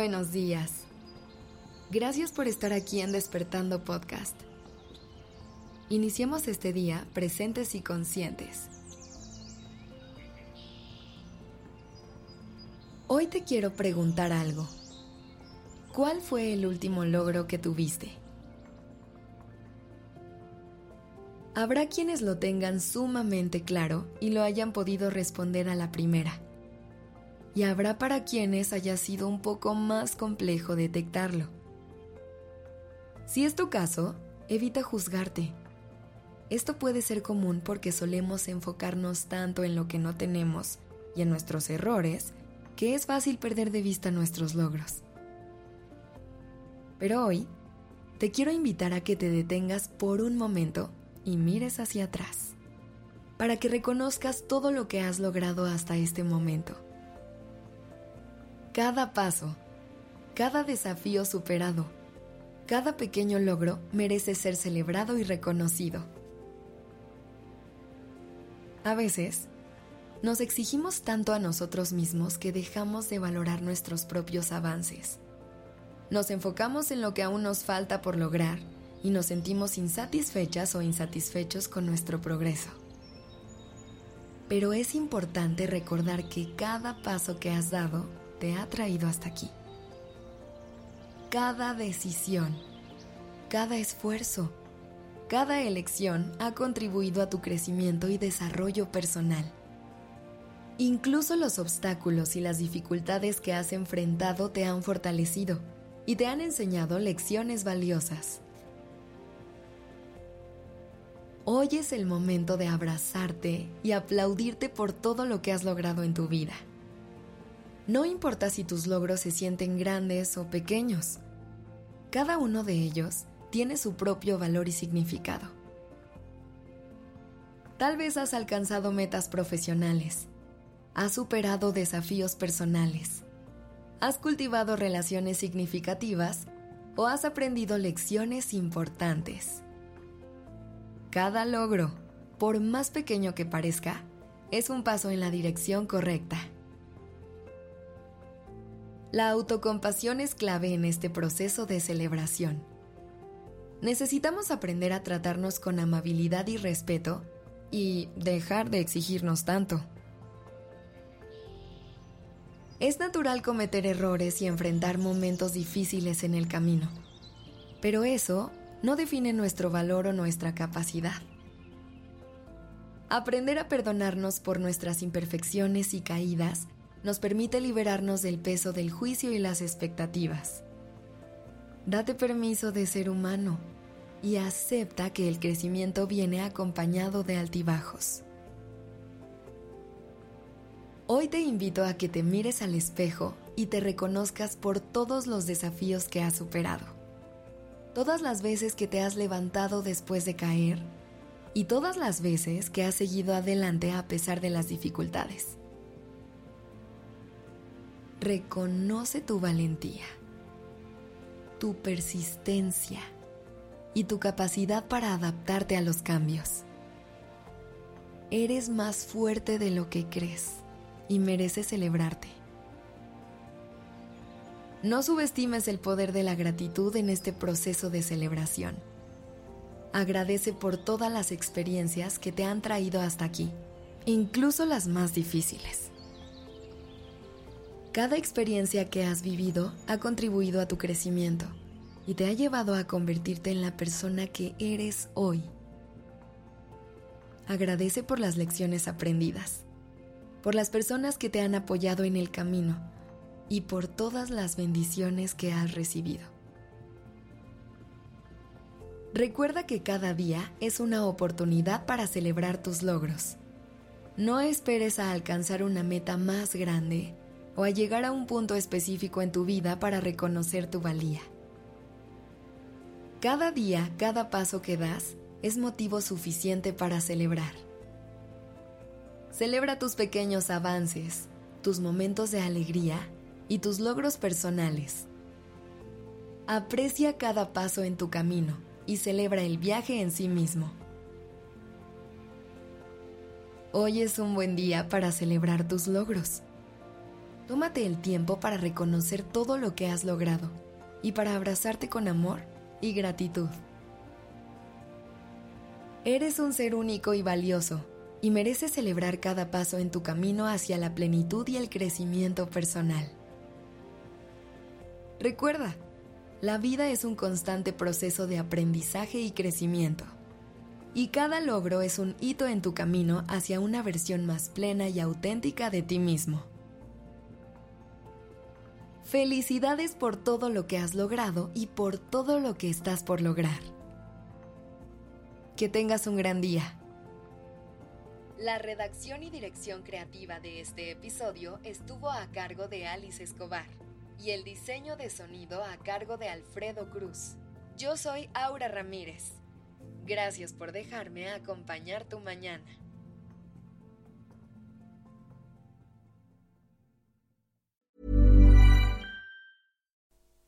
buenos días. Gracias por estar aquí en Despertando Podcast. Iniciemos este día presentes y conscientes. Hoy te quiero preguntar algo. ¿Cuál fue el último logro que tuviste? Habrá quienes lo tengan sumamente claro y lo hayan podido responder a la primera y habrá para quienes haya sido un poco más complejo detectarlo. Si es tu caso, evita juzgarte. Esto puede ser común porque solemos enfocarnos tanto en lo que no tenemos y en nuestros errores que es fácil perder de vista nuestros logros. Pero hoy, te quiero invitar a que te detengas por un momento y mires hacia atrás, para que reconozcas todo lo que has logrado hasta este momento cada paso, cada desafío superado, cada pequeño logro merece ser celebrado y reconocido. A veces, nos exigimos tanto a nosotros mismos que dejamos de valorar nuestros propios avances. Nos enfocamos en lo que aún nos falta por lograr y nos sentimos insatisfechas o insatisfechos con nuestro progreso. Pero es importante recordar que cada paso que has dado te ha traído hasta aquí. Cada decisión, cada esfuerzo, cada elección ha contribuido a tu crecimiento y desarrollo personal. Incluso los obstáculos y las dificultades que has enfrentado te han fortalecido y te han enseñado lecciones valiosas. Hoy es el momento de abrazarte y aplaudirte por todo lo que has logrado en tu vida. No importa si tus logros se sienten grandes o pequeños, cada uno de ellos tiene su propio valor y significado. Tal vez has alcanzado metas profesionales, has superado desafíos personales, has cultivado relaciones significativas o has aprendido lecciones importantes. Cada logro, por más pequeño que parezca, es un paso en la dirección correcta. La autocompasión es clave en este proceso de celebración. Necesitamos aprender a tratarnos con amabilidad y respeto y dejar de exigirnos tanto. Es natural cometer errores y enfrentar momentos difíciles en el camino, pero eso no define nuestro valor o nuestra capacidad. Aprender a perdonarnos por nuestras imperfecciones y caídas nos permite liberarnos del peso del juicio y las expectativas. Date permiso de ser humano y acepta que el crecimiento viene acompañado de altibajos. Hoy te invito a que te mires al espejo y te reconozcas por todos los desafíos que has superado. Todas las veces que te has levantado después de caer y todas las veces que has seguido adelante a pesar de las dificultades. Reconoce tu valentía, tu persistencia y tu capacidad para adaptarte a los cambios. Eres más fuerte de lo que crees y mereces celebrarte. No subestimes el poder de la gratitud en este proceso de celebración. Agradece por todas las experiencias que te han traído hasta aquí, incluso las más difíciles. Cada experiencia que has vivido ha contribuido a tu crecimiento y te ha llevado a convertirte en la persona que eres hoy. Agradece por las lecciones aprendidas, por las personas que te han apoyado en el camino y por todas las bendiciones que has recibido. Recuerda que cada día es una oportunidad para celebrar tus logros. No esperes a alcanzar una meta más grande o a llegar a un punto específico en tu vida para reconocer tu valía. Cada día, cada paso que das es motivo suficiente para celebrar. Celebra tus pequeños avances, tus momentos de alegría y tus logros personales. Aprecia cada paso en tu camino y celebra el viaje en sí mismo. Hoy es un buen día para celebrar tus logros. Tómate el tiempo para reconocer todo lo que has logrado y para abrazarte con amor y gratitud. Eres un ser único y valioso y mereces celebrar cada paso en tu camino hacia la plenitud y el crecimiento personal. Recuerda, la vida es un constante proceso de aprendizaje y crecimiento, y cada logro es un hito en tu camino hacia una versión más plena y auténtica de ti mismo. Felicidades por todo lo que has logrado y por todo lo que estás por lograr. Que tengas un gran día. La redacción y dirección creativa de este episodio estuvo a cargo de Alice Escobar y el diseño de sonido a cargo de Alfredo Cruz. Yo soy Aura Ramírez. Gracias por dejarme acompañar tu mañana.